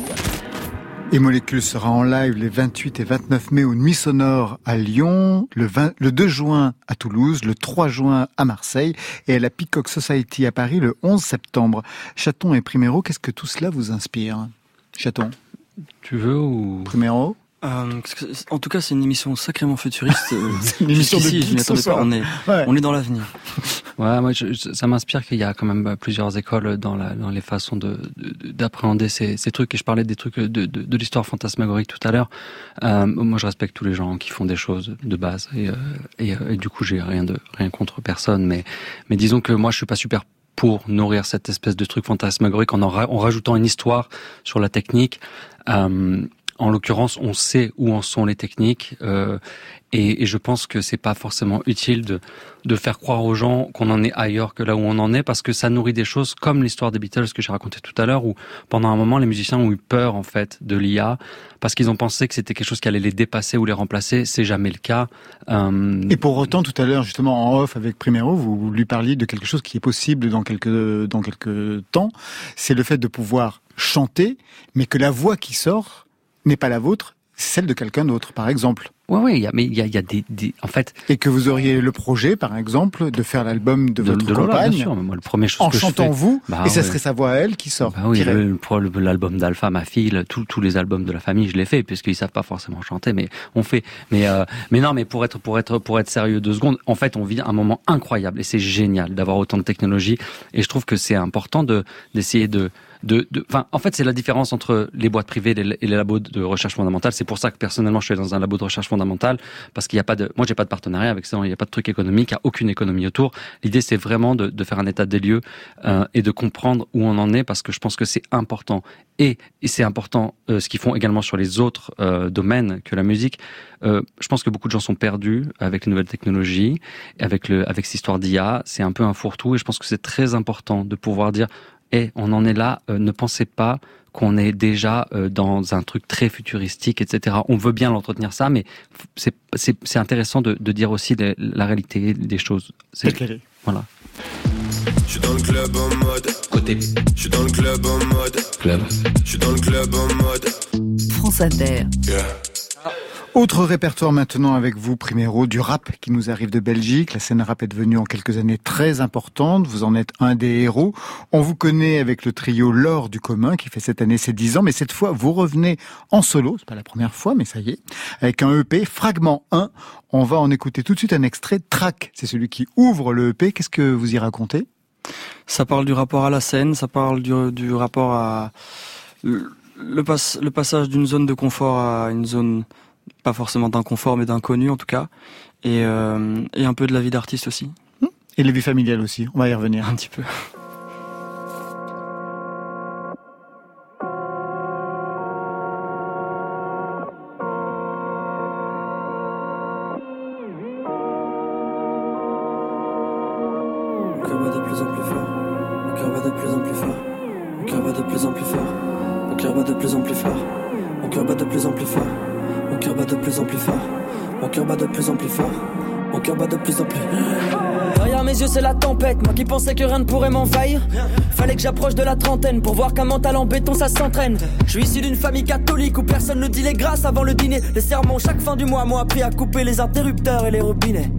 Et Molécule sera en live les 28 et 29 mai aux Nuits Sonores à Lyon, le, 20, le 2 juin à Toulouse, le 3 juin à Marseille et à la Peacock Society à Paris le 11 septembre. Chaton et Primero, qu'est-ce que tout cela vous inspire? Chaton? Tu veux ou Primero? Euh, en tout cas, c'est une émission sacrément futuriste. c'est une émission de je m'y attendais pas. On est, ouais. on est dans l'avenir. Ouais, moi, je, ça m'inspire qu'il y a quand même plusieurs écoles dans, la, dans les façons de, d'appréhender ces, ces trucs. Et je parlais des trucs de, de, de l'histoire fantasmagorique tout à l'heure. Euh, moi, je respecte tous les gens qui font des choses de base. Et, euh, et, et, du coup, j'ai rien de rien contre personne. Mais, mais disons que moi, je suis pas super pour nourrir cette espèce de truc fantasmagorique en, en, en rajoutant une histoire sur la technique. Euh, en l'occurrence, on sait où en sont les techniques euh, et, et, je pense que c'est pas forcément utile de, de faire croire aux gens qu'on en est ailleurs que là où on en est parce que ça nourrit des choses comme l'histoire des Beatles que j'ai raconté tout à l'heure où pendant un moment les musiciens ont eu peur en fait de l'IA parce qu'ils ont pensé que c'était quelque chose qui allait les dépasser ou les remplacer. C'est jamais le cas. Euh... Et pour autant, tout à l'heure justement en off avec Primero, vous lui parliez de quelque chose qui est possible dans quelques dans quelques temps. C'est le fait de pouvoir chanter, mais que la voix qui sort n'est pas la vôtre, c'est celle de quelqu'un d'autre, par exemple. Oui, oui, mais il y a, y a des, des, en fait. Et que vous auriez le projet, par exemple, de faire l'album de, de, votre de compagne, bien sûr, moi, le premier chose en que chantant je fais, vous, bah, et ça serait sa voix à elle qui sort. Bah oui, l'album d'Alpha, ma fille, tous tous les albums de la famille, je les fais puisqu'ils savent pas forcément chanter, mais on fait. Mais euh, mais non, mais pour être pour être pour être sérieux deux secondes, en fait, on vit un moment incroyable et c'est génial d'avoir autant de technologie et je trouve que c'est important de d'essayer de de, de, en fait, c'est la différence entre les boîtes privées et les, et les labos de recherche fondamentale. C'est pour ça que personnellement, je suis dans un labo de recherche fondamentale parce qu'il n'y a pas de, moi, j'ai pas de partenariat avec ça. Il n'y a pas de truc économique, il n'y a aucune économie autour. L'idée, c'est vraiment de, de, faire un état des lieux euh, et de comprendre où on en est parce que je pense que c'est important. Et, et c'est important euh, ce qu'ils font également sur les autres euh, domaines que la musique. Euh, je pense que beaucoup de gens sont perdus avec les nouvelles technologies, avec le, avec cette histoire d'IA. C'est un peu un fourre-tout et je pense que c'est très important de pouvoir dire et on en est là, euh, ne pensez pas qu'on est déjà euh, dans un truc très futuristique, etc. On veut bien l'entretenir ça, mais c'est intéressant de, de, dire aussi de, la réalité des choses. C'est Voilà. Je suis dans le club en mode côté. Je suis dans le club en mode club. Je suis dans le club en mode France Inter. Yeah. Autre répertoire maintenant avec vous, Primero, du rap qui nous arrive de Belgique. La scène rap est devenue en quelques années très importante. Vous en êtes un des héros. On vous connaît avec le trio L'Or du commun qui fait cette année ses 10 ans. Mais cette fois, vous revenez en solo. C'est pas la première fois, mais ça y est. Avec un EP, Fragment 1. On va en écouter tout de suite un extrait. Track, c'est celui qui ouvre le EP. Qu'est-ce que vous y racontez? Ça parle du rapport à la scène. Ça parle du, rapport à le passage d'une zone de confort à une zone pas forcément d'inconfort mais d'inconnu en tout cas. Et, euh, et un peu de la vie d'artiste aussi. Et la vie familiale aussi. On va y revenir. Un petit peu que rien ne pourrait m'envahir. Fallait que j'approche de la trentaine pour voir qu'un mental en béton ça s'entraîne. Je suis issu d'une famille catholique où personne ne dit les grâces avant le dîner. Les sermons chaque fin du mois m'ont appris à couper les interrupteurs et les robinets.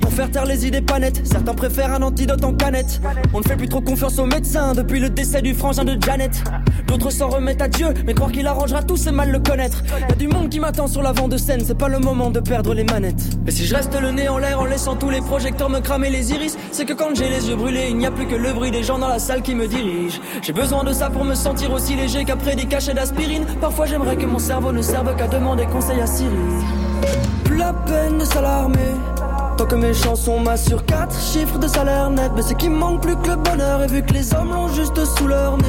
Pour faire taire les idées pas nettes. Certains préfèrent un antidote en canette. On ne fait plus trop confiance aux médecins depuis le décès du frangin de Janet. D'autres s'en remettent à Dieu, mais croire qu'il arrangera tout, c'est mal le connaître. Y a du monde qui m'attend sur l'avant de scène, c'est pas le moment de perdre les manettes. Et si je reste le nez en l'air en laissant tous les projecteurs me cramer les iris, c'est que quand j'ai les yeux brûlés, il n'y a plus que le bruit des gens dans la salle qui me dirigent. J'ai besoin de ça pour me sentir aussi léger qu'après des cachets d'aspirine. Parfois j'aimerais que mon cerveau ne serve qu'à demander conseil à Siri. Plus la peine de s'alarmer. Tant que mes chansons m'assurent quatre chiffres de salaire net, mais c'est qu'il manque plus que le bonheur. Et vu que les hommes l'ont juste sous leur nez,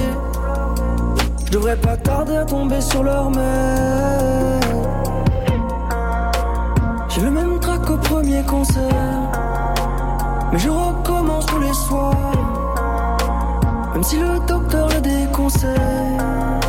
devrais pas tarder à tomber sur leur main. J'ai le même trac au premier concert, mais je recommence tous les soirs. Même si le docteur le déconseille.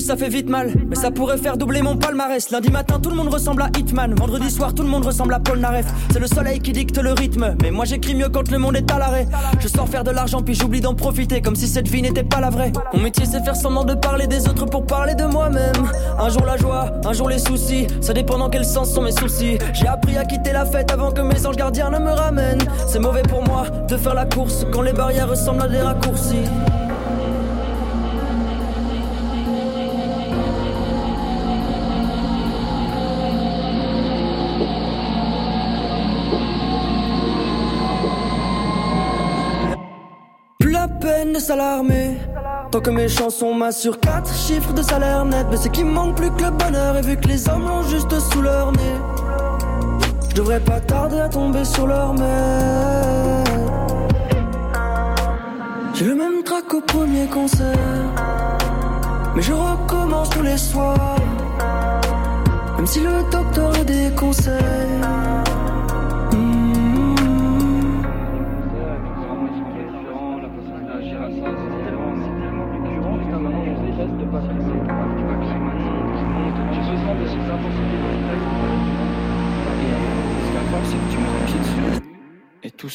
Ça fait vite mal. Mais ça pourrait faire doubler mon palmarès. Lundi matin, tout le monde ressemble à Hitman. Vendredi soir, tout le monde ressemble à Paul Naref. C'est le soleil qui dicte le rythme. Mais moi, j'écris mieux quand le monde est à l'arrêt. Je sors faire de l'argent, puis j'oublie d'en profiter. Comme si cette vie n'était pas la vraie. Mon métier, c'est faire semblant de parler des autres pour parler de moi-même. Un jour la joie, un jour les soucis. Ça dépend dans quel sens sont mes soucis. J'ai appris à quitter la fête avant que mes anges gardiens ne me ramènent. C'est mauvais pour moi de faire la course quand les barrières ressemblent à des raccourcis. Tant que mes chansons m'assurent quatre chiffres de salaire net, mais c'est qu'il manque plus que le bonheur. Et vu que les hommes l'ont juste sous leur nez, je devrais pas tarder à tomber sur leur main. J'ai le même trac au premier concert, mais je recommence tous les soirs. Même si le docteur le déconseille. Mmh.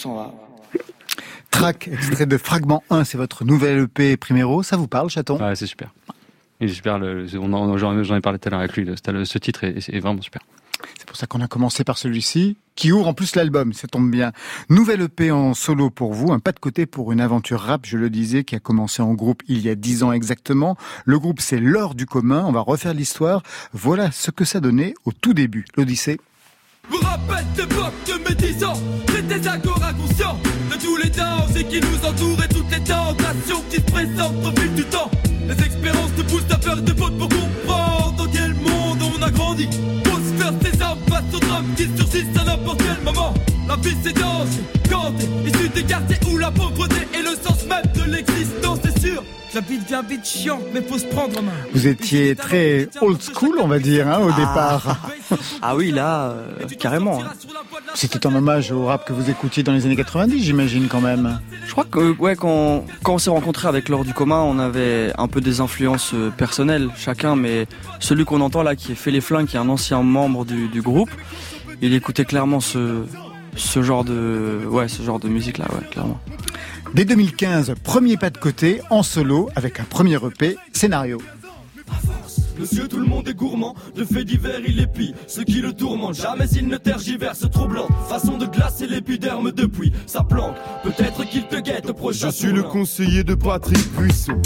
S'en va. Track, extrait de Fragment 1, c'est votre nouvelle EP Primero. Ça vous parle, chaton? Ouais, c'est super. Super. le- on en- J'en ai parlé tout à l'heure avec lui. Ce titre est, est vraiment super. C'est pour ça qu'on a commencé par celui-ci, qui ouvre en plus l'album, ça tombe bien. Nouvelle EP en solo pour vous, un pas de côté pour une aventure rap, je le disais, qui a commencé en groupe il y a dix ans exactement. Le groupe, c'est l'or du commun, on va refaire l'histoire. Voilà ce que ça donnait au tout début, l'Odyssée. Vous rappelle d'époque de mes 10 ans J'étais encore inconscient de tous les dangers qui nous entourent et toutes les tentations qui se présentent au fil du temps. Les expériences te poussent à faire des fautes pour comprendre dans quel monde on a grandi. Pour se faire ses armes face aux drames qui surgissent à n'importe quel moment. La vie c'est danse quand t'es issu des quartiers où la pauvreté est le sens même de l'existence C'est sûr la vie devient vite mais faut se prendre en main Vous étiez très old school, on va dire, hein, au départ. Ah oui, là, euh, carrément. hein. C'était un hommage au rap que vous écoutiez dans les années 90, j'imagine, quand même. Je crois que ouais, quand, quand on s'est rencontrés avec l'or du commun, on avait un peu des influences euh, personnelles chacun, mais celui qu'on entend là, qui fait les flingues, qui est un ancien membre du, du groupe, il écoutait clairement ce, ce genre de, ouais, ce genre de musique là, ouais, clairement. Dès 2015, premier pas de côté, en solo, avec un premier EP, scénario. Monsieur, tout le monde est gourmand. De faits divers, il épie ce qui le tourmente. Jamais il ne tergiverse, troublant. Façon de glacer l'épiderme depuis sa planque. Peut-être qu'il te guette au prochain. Je suis le conseiller de Patrick Buisson.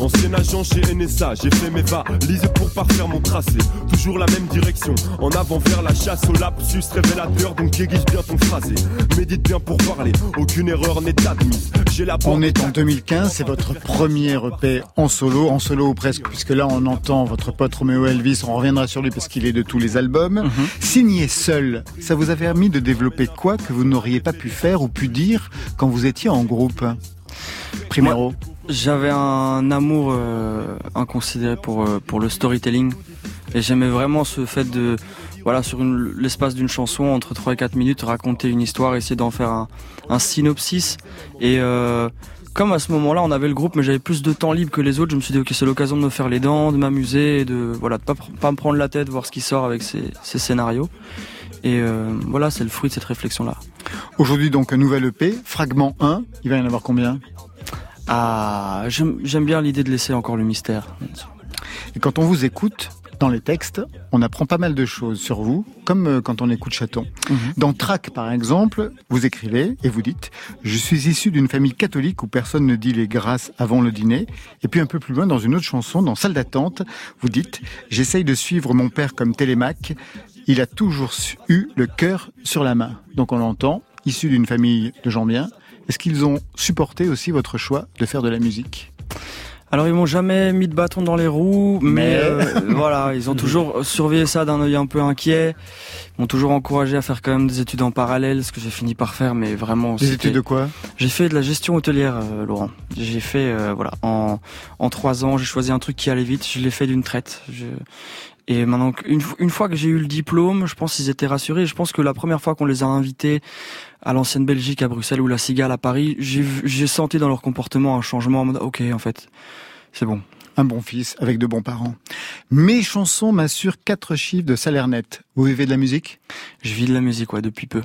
Ancien agent chez NSA, j'ai fait mes valises pour parfaire mon tracé. Toujours la même direction, en avant vers la chasse au lapsus révélateur. Donc aiguise bien ton phrasé. Médite bien pour parler, aucune erreur n'est admise. J'ai la On est en 2015, c'est votre premier EP en solo, en solo ou presque, puisque là on entend votre pote Romeo Elvis, on reviendra sur lui parce qu'il est de tous les albums. Signé seul, ça vous a permis de développer quoi que vous n'auriez pas pu faire ou pu dire quand vous étiez en groupe? Primero. J'avais un amour euh, inconsidéré pour euh, pour le storytelling et j'aimais vraiment ce fait de voilà sur l'espace d'une chanson entre 3 et 4 minutes raconter une histoire, essayer d'en faire un, un synopsis et euh, comme à ce moment-là on avait le groupe mais j'avais plus de temps libre que les autres, je me suis dit ok c'est l'occasion de me faire les dents, de m'amuser, et de voilà de pas pas me prendre la tête, voir ce qui sort avec ces, ces scénarios. Et euh, voilà, c'est le fruit de cette réflexion-là. Aujourd'hui donc un nouvel EP, fragment 1, il va y en avoir combien? Ah, j'aime bien l'idée de laisser encore le mystère. Et quand on vous écoute, dans les textes, on apprend pas mal de choses sur vous, comme euh, quand on écoute Chaton. Dans Trac, par exemple, vous écrivez et vous dites « Je suis issu d'une famille catholique où personne ne dit les grâces avant le dîner ». Et puis un peu plus loin, dans une autre chanson, dans Salle d'attente, vous dites « J'essaye de suivre mon père comme Télémaque. Il a toujours eu le cœur sur la main ». Donc on l'entend, issu d'une famille de gens bien. Est-ce qu'ils ont supporté aussi votre choix de faire de la musique? Alors ils m'ont jamais mis de bâton dans les roues, mais, Mais- euh, voilà, ils ont toujours surveillé ça d'un œil un peu inquiet. Ils m'ont toujours encouragé à faire quand même des études en parallèle, ce que j'ai fini par faire, mais vraiment. Des études de quoi? J'ai fait de la gestion hôtelière, euh, Laurent. J'ai fait euh, voilà en en trois ans, j'ai choisi un truc qui allait vite, je l'ai fait d'une traite. Je... Et maintenant, une, une fois que j'ai eu le diplôme, je pense qu'ils étaient rassurés. Je pense que la première fois qu'on les a invités à l'ancienne Belgique, à Bruxelles ou la Cigale à Paris, j'ai senti dans leur comportement un changement en mode ok en fait, c'est bon. Un bon fils avec de bons parents. Mes chansons m'assurent quatre chiffres de salaire net. Vous vivez de la musique? Je vis de la musique ouais depuis peu.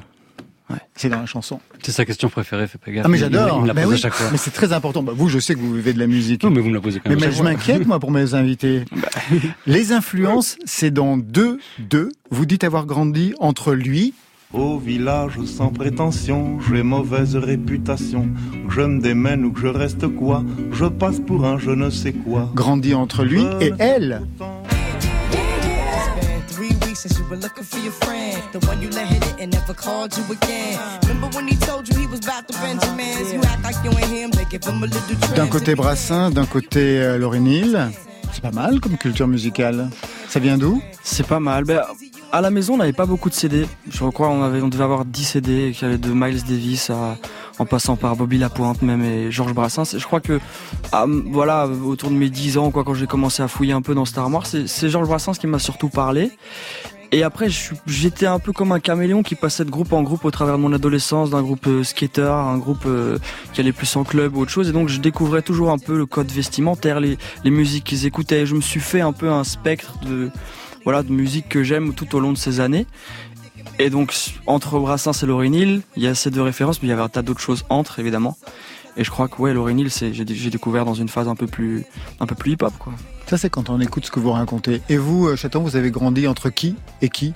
C'est dans la chanson. C'est sa question préférée, fais pas gaffe. Ah mais j'adore. Il me la Mais pose oui, à chaque fois. Mais c'est très important. Bah, vous, je sais que vous vivez de la musique. Non, mais vous me la posez quand Mais, même. mais chaque je m'inquiète moi pour mes invités. Bah. Les influences, c'est dans deux deux. Vous dites avoir grandi entre lui. Au village sans prétention, j'ai mauvaise réputation. Que je me démène ou que je reste quoi, je passe pour un je ne sais quoi. Grandi entre lui et elle. Since you were looking for your friend. The one you let hit it and never called you again. Remember when he told you he was about to Benjamins? You act like you ain't him, they give him a little D'un côté Brassens, d'un côté euh, Lauryn Hill. C'est pas mal comme culture musicale. Ça vient d'où? C'est pas mal. Ben, à la maison, on n'avait pas beaucoup de CD. Je crois on avait, on devait avoir 10 CD, qui allaient de Miles Davis à, en passant par Bobby Lapointe même et Georges Brassens. Je crois que, ah, voilà, autour de mes 10 ans, quoi, quand j'ai commencé à fouiller un peu dans Star Wars, c'est Georges Brassens qui m'a surtout parlé. Et après, j'étais un peu comme un caméléon qui passait de groupe en groupe au travers de mon adolescence, d'un groupe euh, skater, un groupe euh, qui allait plus en club ou autre chose. Et donc, je découvrais toujours un peu le code vestimentaire, les, les musiques qu'ils écoutaient. Je me suis fait un peu un spectre de, voilà, de musique que j'aime tout au long de ces années. Et donc, entre Brassens et Lauryn Hill, il y a ces deux références, mais il y avait un tas d'autres choses entre, évidemment. Et je crois que, ouais, Lauryn Hill, j'ai découvert dans une phase un peu plus, un peu plus hip-hop, quoi. Ça c'est quand on écoute ce que vous racontez. Et vous, euh, Chaton, vous avez grandi entre qui et qui?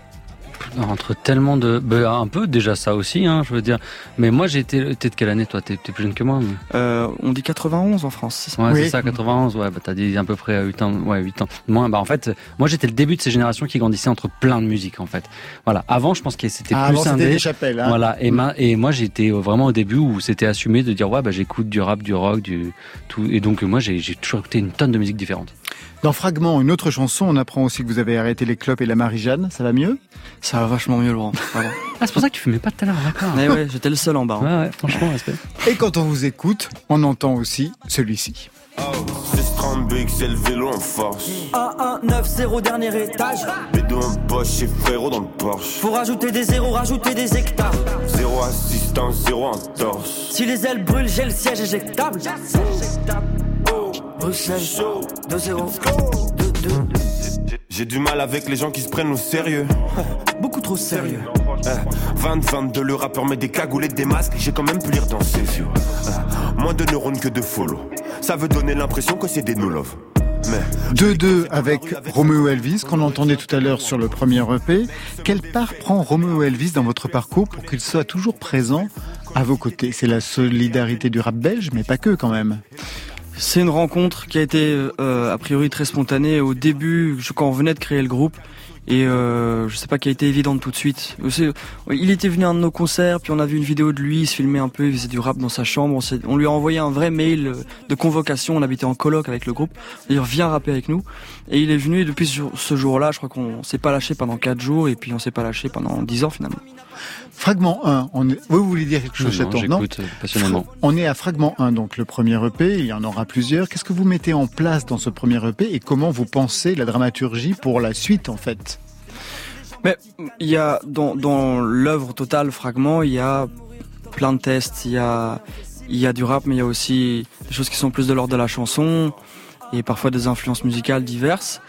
Entre tellement de. bah, un peu déjà ça aussi, hein, je veux dire. Mais moi j'ai été. T'es de quelle année toi? T'es plus jeune que moi mais- Euh, on dit 91 en France, c'est ça? Ouais, c'est ça, 91. Ouais, bah t'as dit à peu près 8 ans. Ouais, 8 ans. Moi, bah en fait, moi j'étais le début de ces générations qui grandissaient entre plein de musique en fait. Voilà. Avant, je pense que c'était Ah, plus avant, c'était scindé. des chapelles, hein. Voilà. Et, ma- et moi j'étais vraiment au début où c'était assumé de dire ouais, bah j'écoute du rap, du rock, du tout. Et donc moi j'ai j'ai toujours écouté une tonne de musique différente. Dans Fragment, une autre chanson, on apprend aussi que vous avez arrêté les clopes et la Marie-Jeanne. Ça va mieux? Ça va vachement mieux, Laurent. Vraiment. Ah, c'est pour ça que tu fumais pas tout à l'heure, d'accord. Mais ouais, j'étais le seul en bas. hein. Ouais, ouais, franchement, respect. Et quand on vous écoute, on entend aussi celui-ci. 630 big, c'est le vélo en force. 1190 dernier étage. Bédo en poche et frérot dans le Porsche. Faut rajouter des zéros, rajouter des hectares. Zéro assistance, zéro entorse. Si les ailes brûlent, j'ai le siège éjectable. Bruxelles, 2-0. J'ai du mal avec les gens qui se prennent au sérieux. Beaucoup trop sérieux. 20-22, le rappeur met des cagoules et des masques. J'ai quand même pu lire dans ses yeux. Euh, Moins de neurones que de follow. Ça veut donner l'impression que c'est des. Mais 2-2 avec Romeo Elvis, qu'on entendait tout à l'heure sur le premier EP. Quelle part prend Romeo Elvis dans votre parcours pour qu'il soit toujours présent à vos côtés? C'est la solidarité du rap belge, mais pas que quand même. C'est une rencontre qui a été euh, a priori très spontanée au début, quand on venait de créer le groupe. Et euh, je sais pas qui a été évidente tout de suite. Il était venu à un de nos concerts, puis on a vu une vidéo de lui, il se filmait un peu, il faisait du rap dans sa chambre. On, lui a envoyé un vrai mail de convocation, on habitait en coloc avec le groupe. D'ailleurs, viens rapper avec nous. Et il est venu, et depuis ce jour- ce jour-là, je crois qu'on s'est pas lâché pendant 4 jours, et puis on s'est pas lâché pendant 10 ans finalement. Fragment 1, on est... vous voulez dire quelque chose, Non, Chaton j'écoute, euh, passionnément. On est à Fragment 1, donc le premier EP, il y en aura plusieurs. Qu'est-ce que vous mettez en place dans ce premier EP et comment vous pensez la dramaturgie pour la suite en fait? Mais il y a dans, dans l'œuvre totale fragment, il y a plein de tests, il y a il y a du rap, mais il y a aussi des choses qui sont plus de l'ordre de la chanson. Et parfois des influences musicales diverses.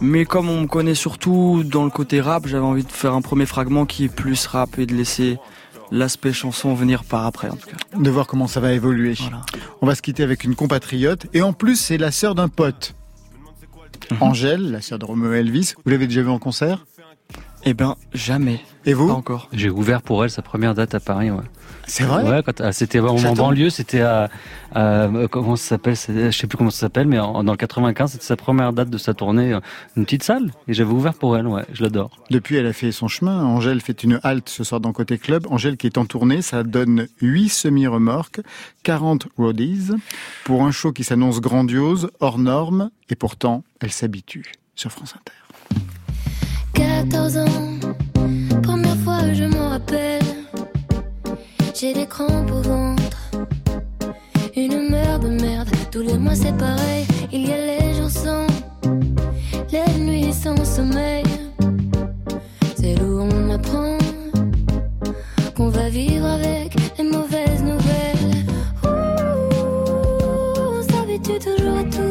Mais comme on me connaît surtout dans le côté rap, j'avais envie de faire un premier fragment qui est plus rap et de laisser l'aspect chanson venir par après en tout cas. De voir comment ça va évoluer. On va se quitter avec une compatriote et en plus c'est la sœur d'un pote. Mhm. Angèle, la sœur de Romeo Elvis, vous l'avez déjà vu en concert? Eh ben jamais. Et vous? Encore. J'ai ouvert pour elle sa première date à Paris, ouais. C'est vrai Ouais, quand ah, c'était en banlieue, c'était à, à, comment ça s'appelle, je sais plus comment ça s'appelle, mais en, dans le 95, c'était sa première date de sa tournée, euh, une petite salle, et j'avais ouvert pour elle, ouais, je l'adore. Depuis, elle a fait son chemin. Angèle fait une halte ce soir dans Côté Club. Angèle qui est en tournée, ça donne 8 semi-remorques, 40 roadies, pour un show qui s'annonce grandiose, hors norme, et pourtant, elle s'habitue sur France Inter. 14 ans, J'ai des crampes au ventre, une humeur de merde. Tous les mois c'est pareil, il y a les jours sans, les nuits sans sommeil. C'est où on apprend qu'on va vivre avec les mauvaises nouvelles. Ouh, on s'habitue toujours à tout,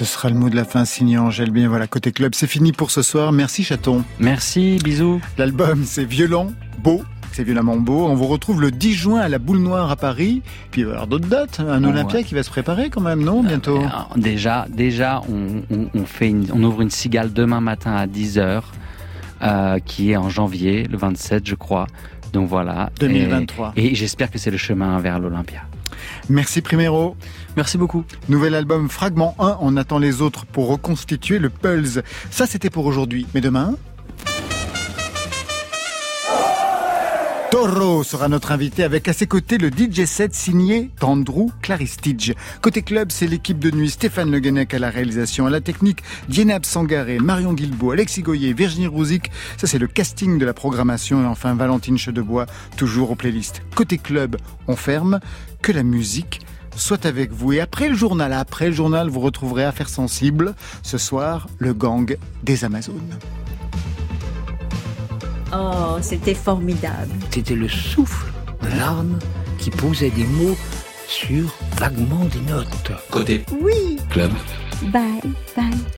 ce sera le mot de la fin signé Angèle. Bien voilà, côté club, c'est fini pour ce soir. Merci chaton. Merci, bisous. L'album, c'est violent, beau. C'est violemment beau. On vous retrouve le 10 juin à la Boule Noire à Paris. Puis il va y avoir d'autres dates. Un Oh, Olympia ouais. qui va se préparer quand même, non Bientôt. Alors, déjà, déjà, on, on- on fait une- on ouvre une cigale demain matin à 10h, euh, qui est en janvier, le 27, je crois. Donc voilà. 2023. Et, et j'espère que c'est le chemin vers l'Olympia. Merci Primero. Merci beaucoup. Nouvel album Fragment 1. On attend les autres pour reconstituer le Pulse. Ça, c'était pour aujourd'hui. Mais demain. Toro sera notre invité avec à ses côtés le DJ set signé d'Andrew Claristige. Côté club, c'est l'équipe de nuit Stéphane Le Guenec à la réalisation, à la technique Dienab Sangaré, Marion Guilbault, Alexis Goyer, Virginie Rouzic. Ça, c'est le casting de la programmation. Et enfin, Valentine Chedebois, toujours aux playlists. Côté club, on ferme. Que la musique soit avec vous. Et après le journal, après le journal, vous retrouverez Affaires sensibles. Ce soir, le gang des Amazones. Oh, c'était formidable. C'était le souffle de l'arme qui posait des mots sur vaguement des notes. Côté Oui. club. Bye, bye.